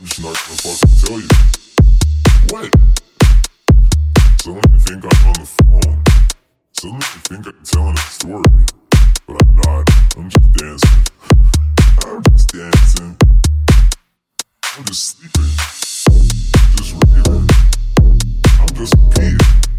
He's not gonna fucking tell you. What? Suddenly you think I'm on the phone. Suddenly you think I'm telling a story. But I'm not. I'm just dancing. I'm just dancing. I'm just sleeping. I'm just raving. I'm just peeing.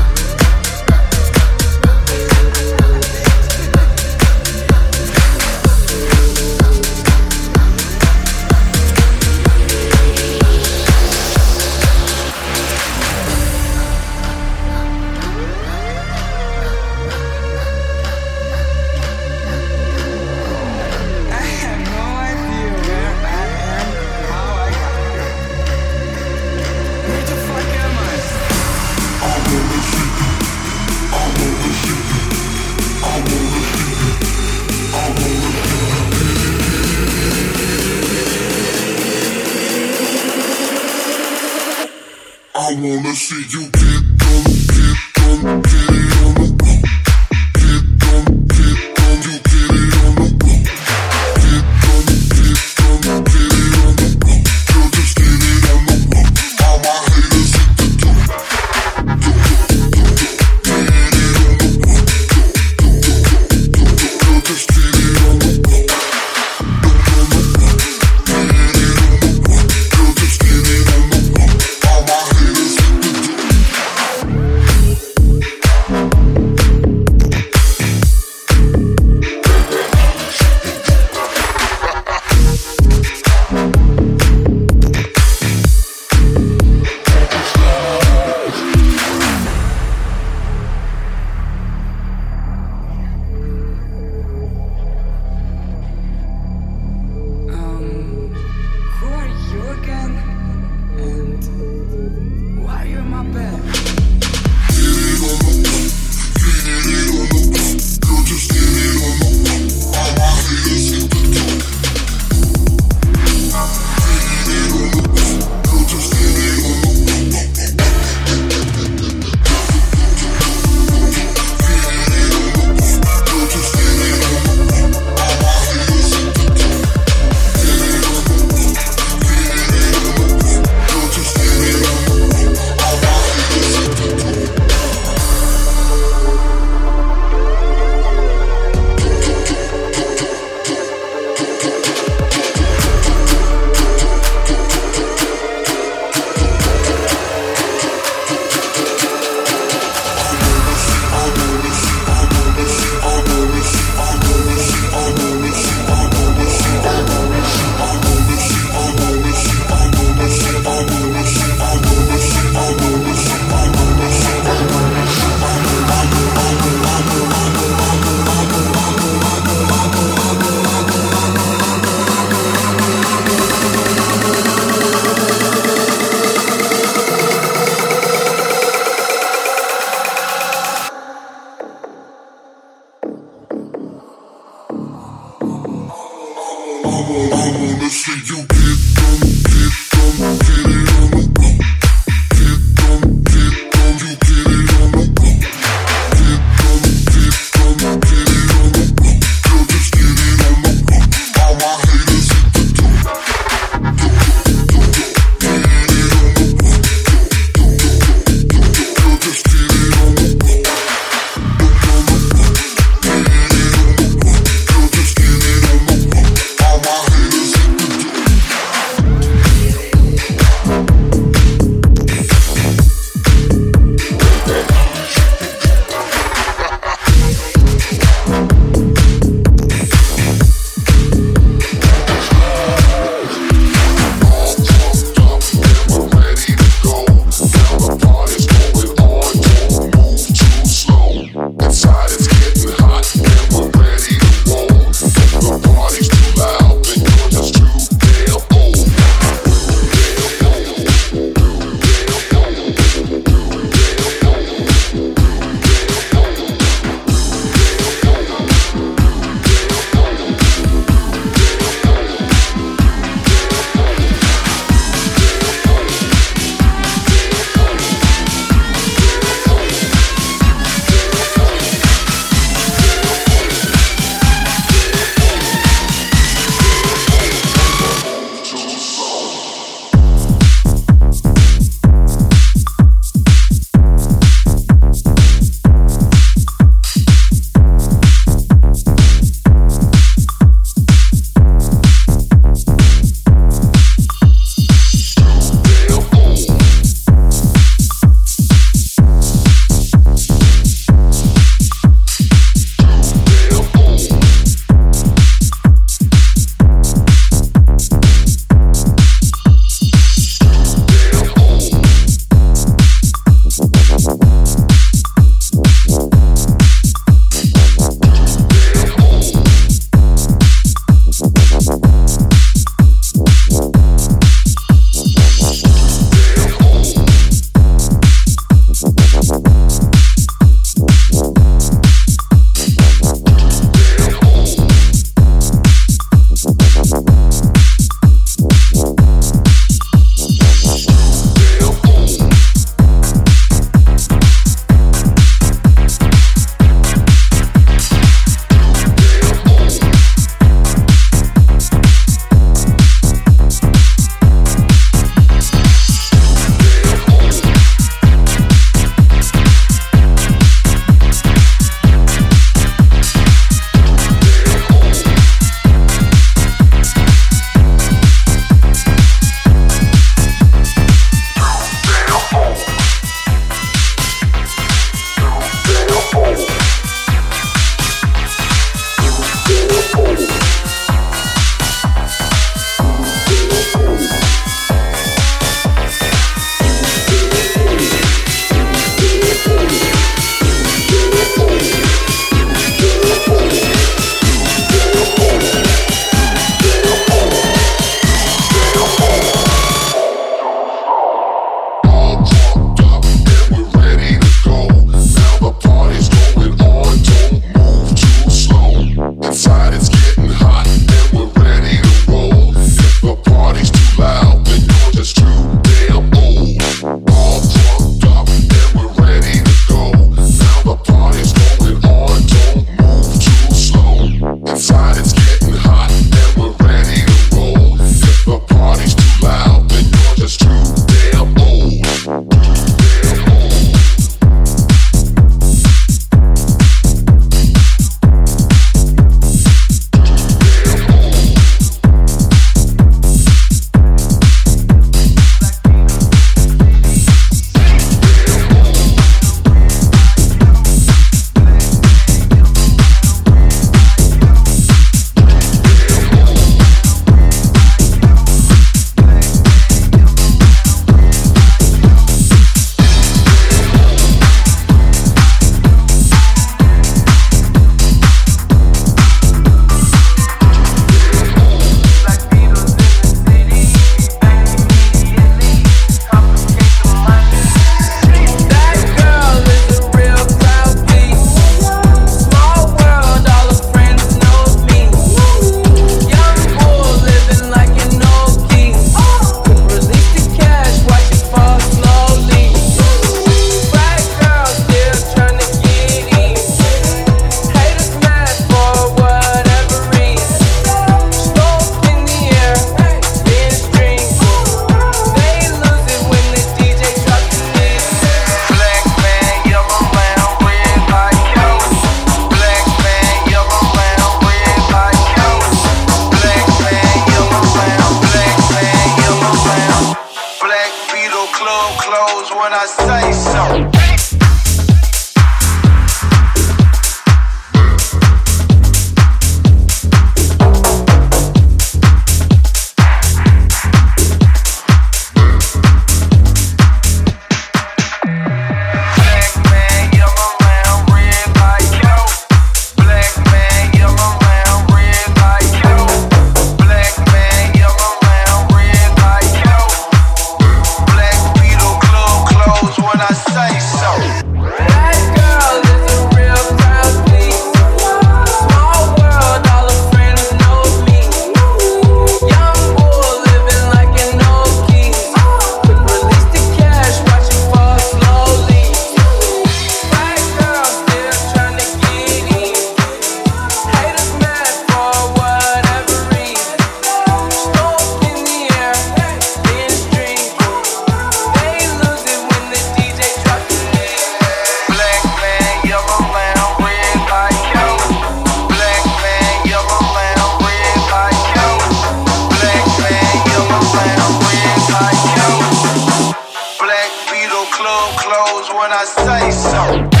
Wow.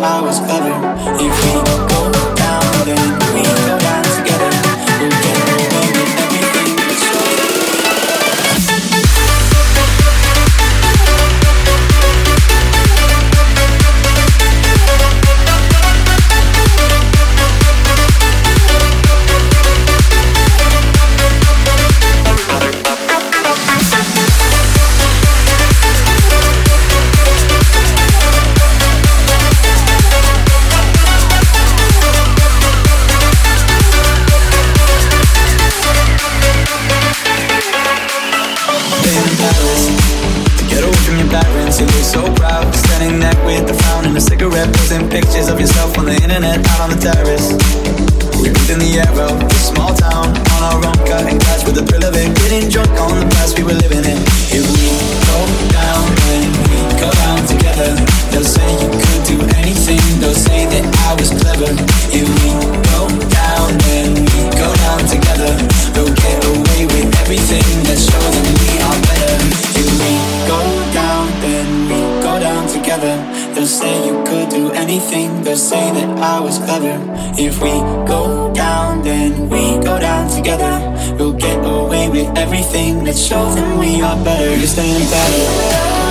I was clever. If we. If we go down, then we go down together. We'll get away with everything, let's show them we are better. You're staying better.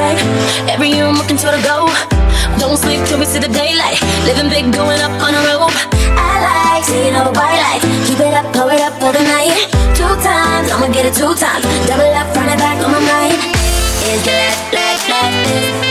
right. Every year I'm working toward a goal. Don't sleep till we see the daylight. Living big, going up on a rope. I like seeing all the white lights. Keep it up, blow it up for the night. Two times, I'ma get it two times. Double up, run it back on my mind. Is that, that, that, is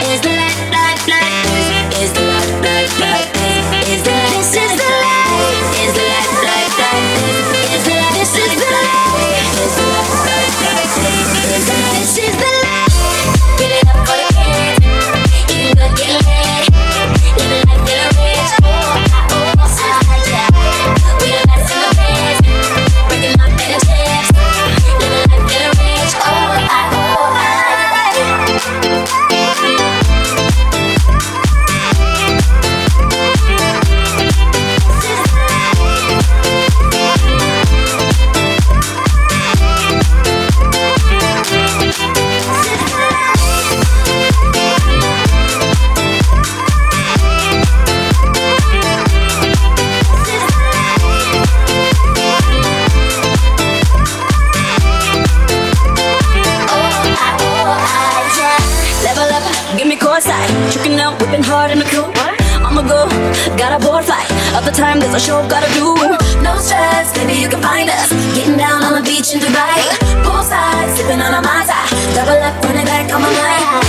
the time, there's a show gotta do. No stress, maybe you can find us. Getting down on the beach in Dubai. Poolside, sipping on a maza, Double up, running back on my mind.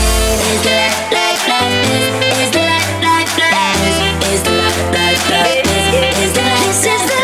Is the life, life, is, the life, life, is, the life, life, is, is the life.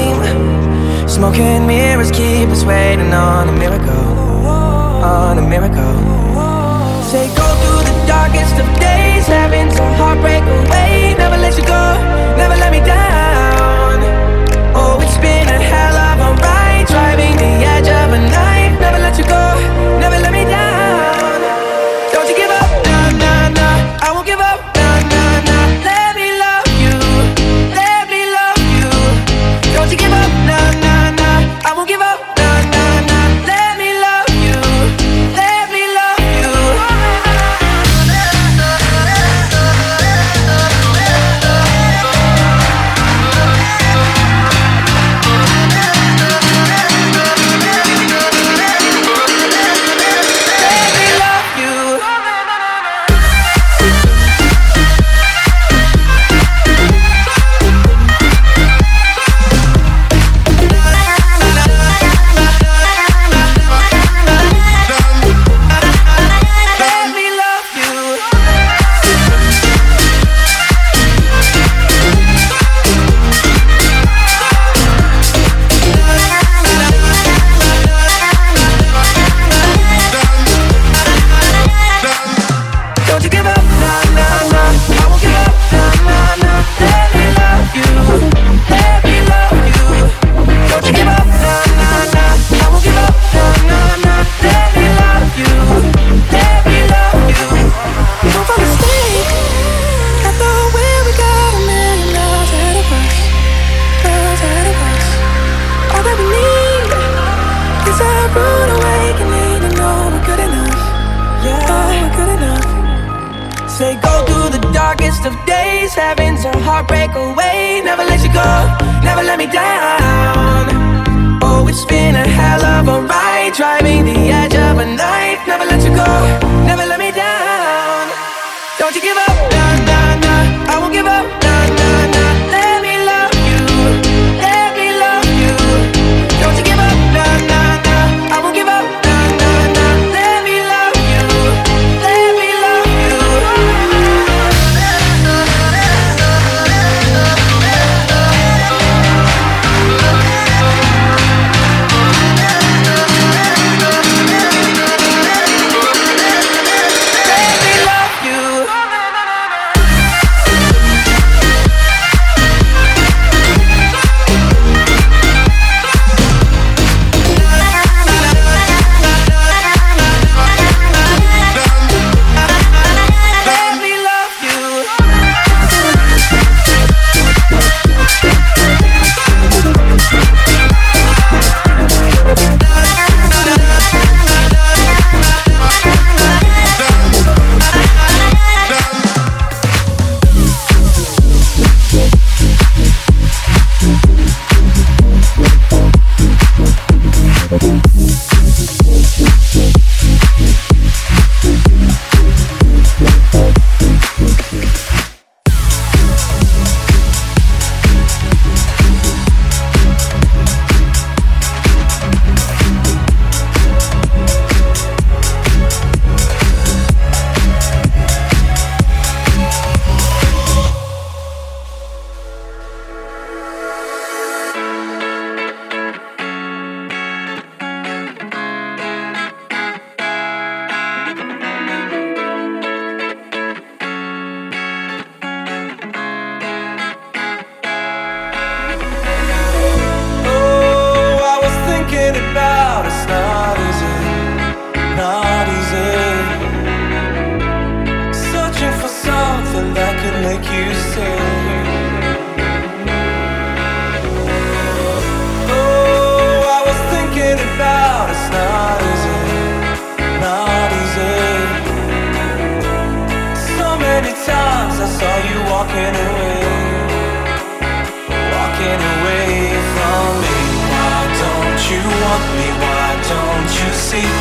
dream. Smoking mirrors keep us waiting on a miracle On a miracle. Say go through the darkest of days Having to heartbreak away. Never let you go, never let me down. Oh, it's been a hell of a ride Driving the edge of a knife. Never let you go. Don't you give up, nah, nah, nah. I won't give up, nah. see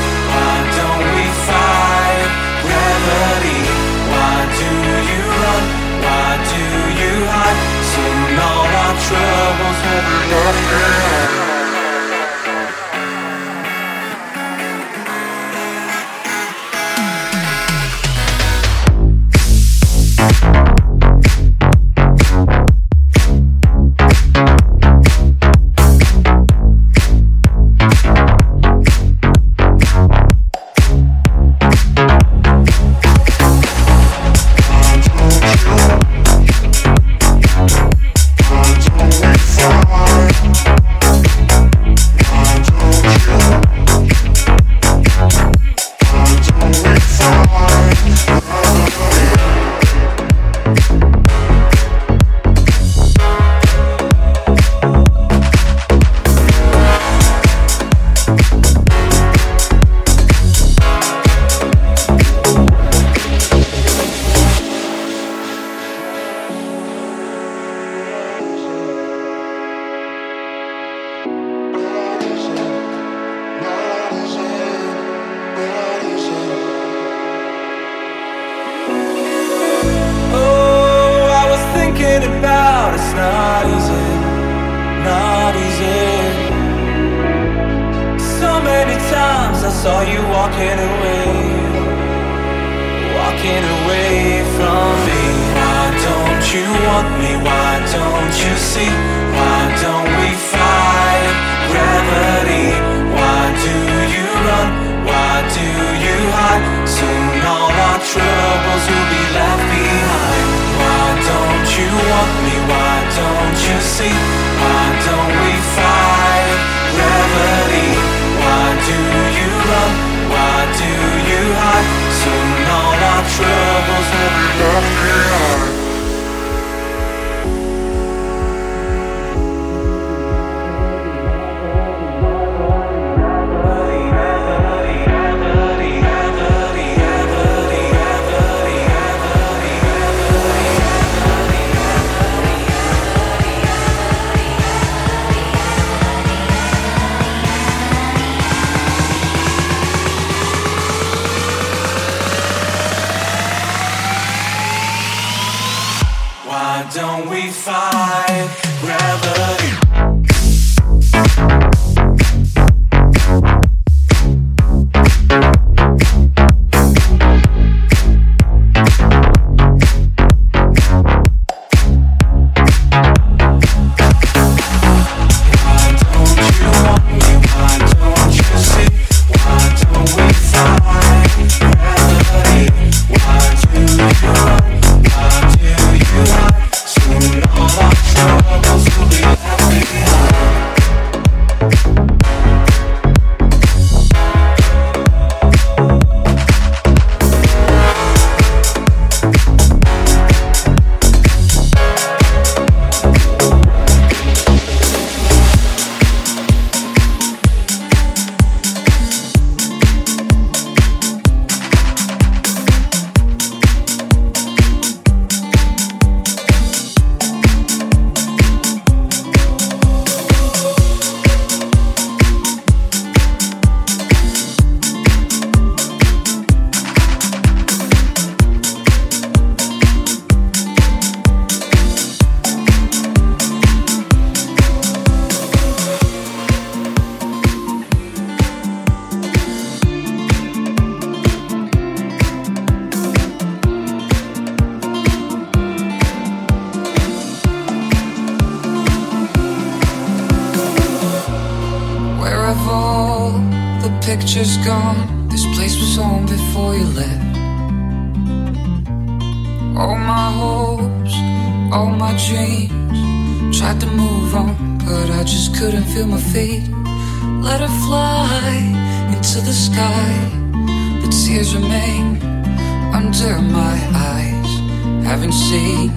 Why don't you see? Why don't we fight? Why do you run? Why do you hide? Soon all our troubles will be behind. Pictures gone? This place was home before you left. All my hopes, all my dreams. Tried to move on, but I just couldn't feel my feet. Let her fly into the sky, but tears remain under my eyes. Haven't seen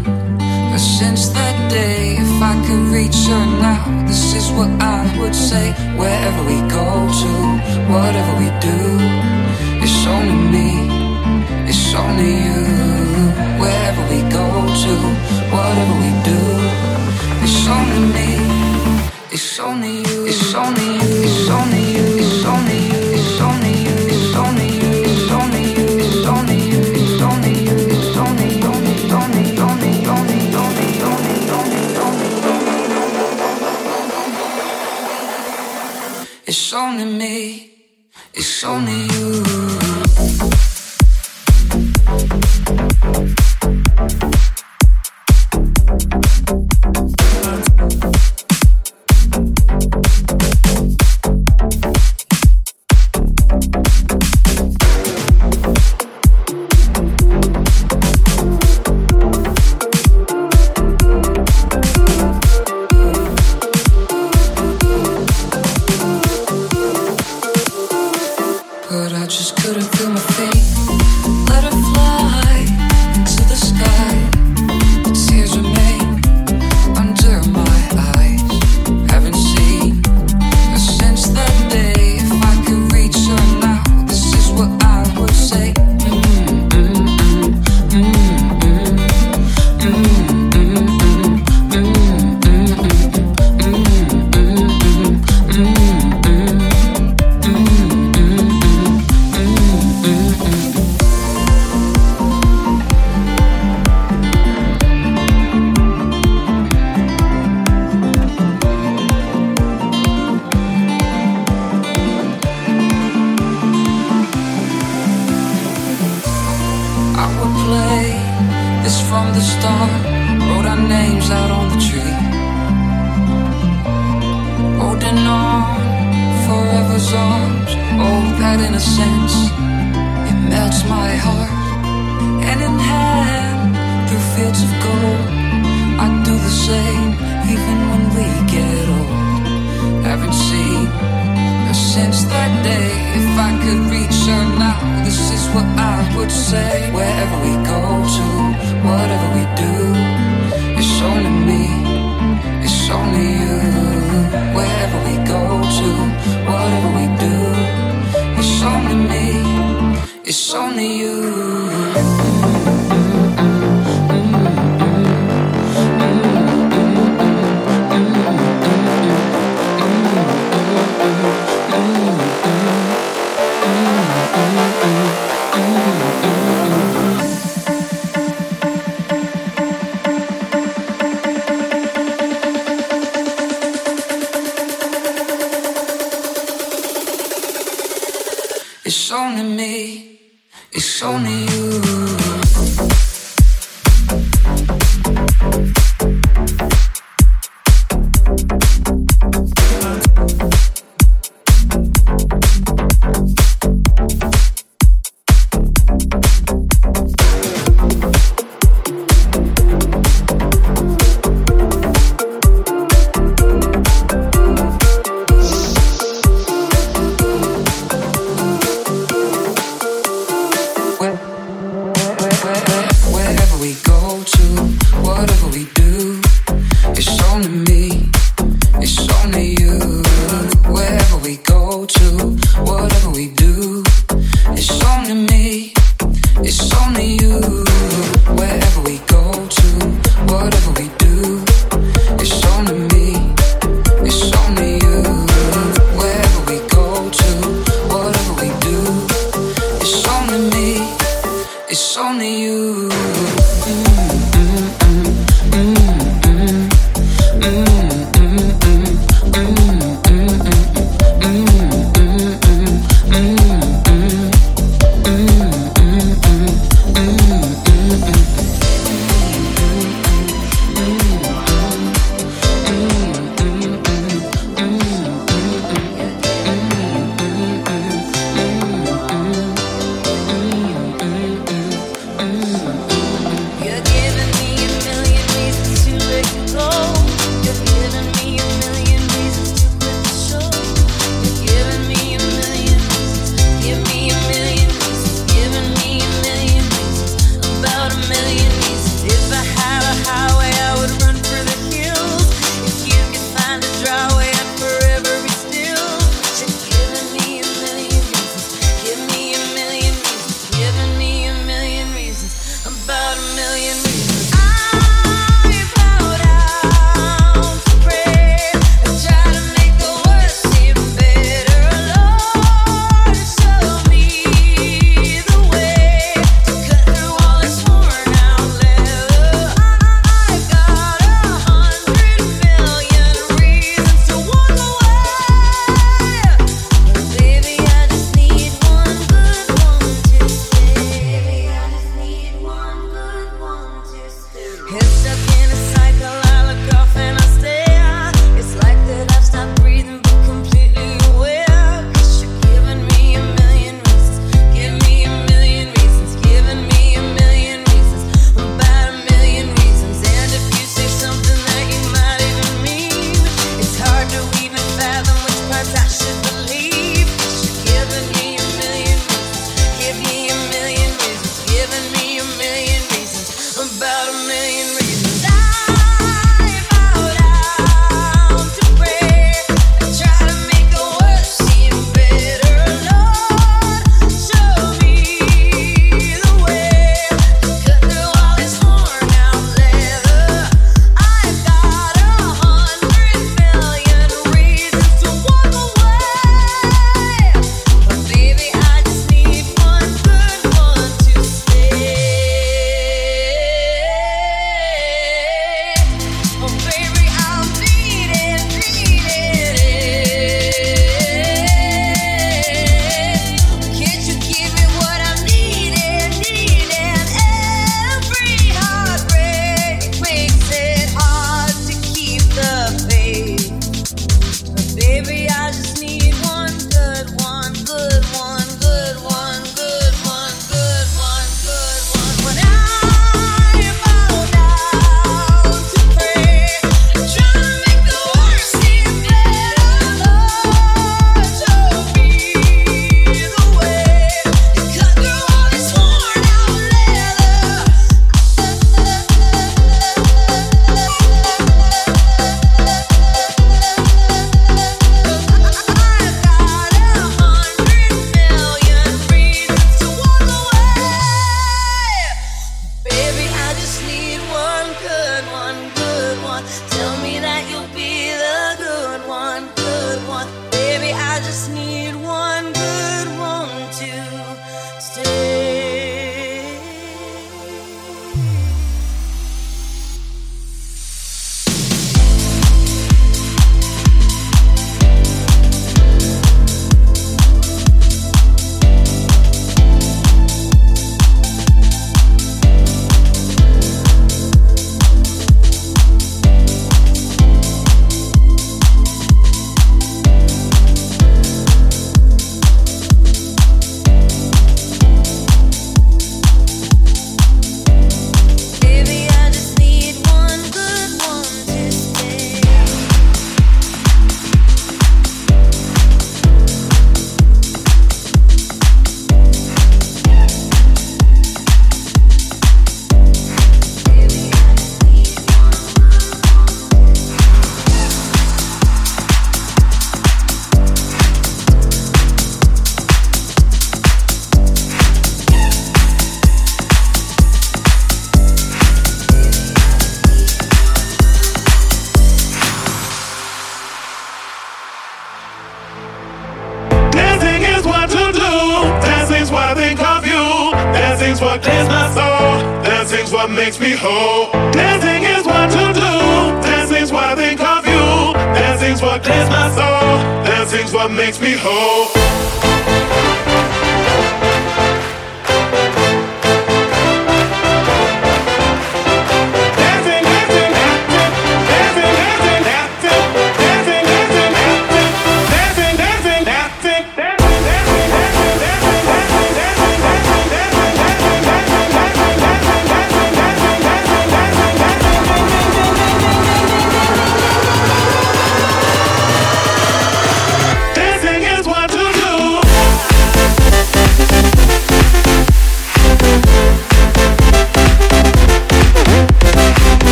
her since that day. If I could reach her now, this is what I would say. Wherever we go to, whatever we do, it's only me, it's only you. Wherever we go to, whatever we do, it's only me, it's only you, it's only you, it's only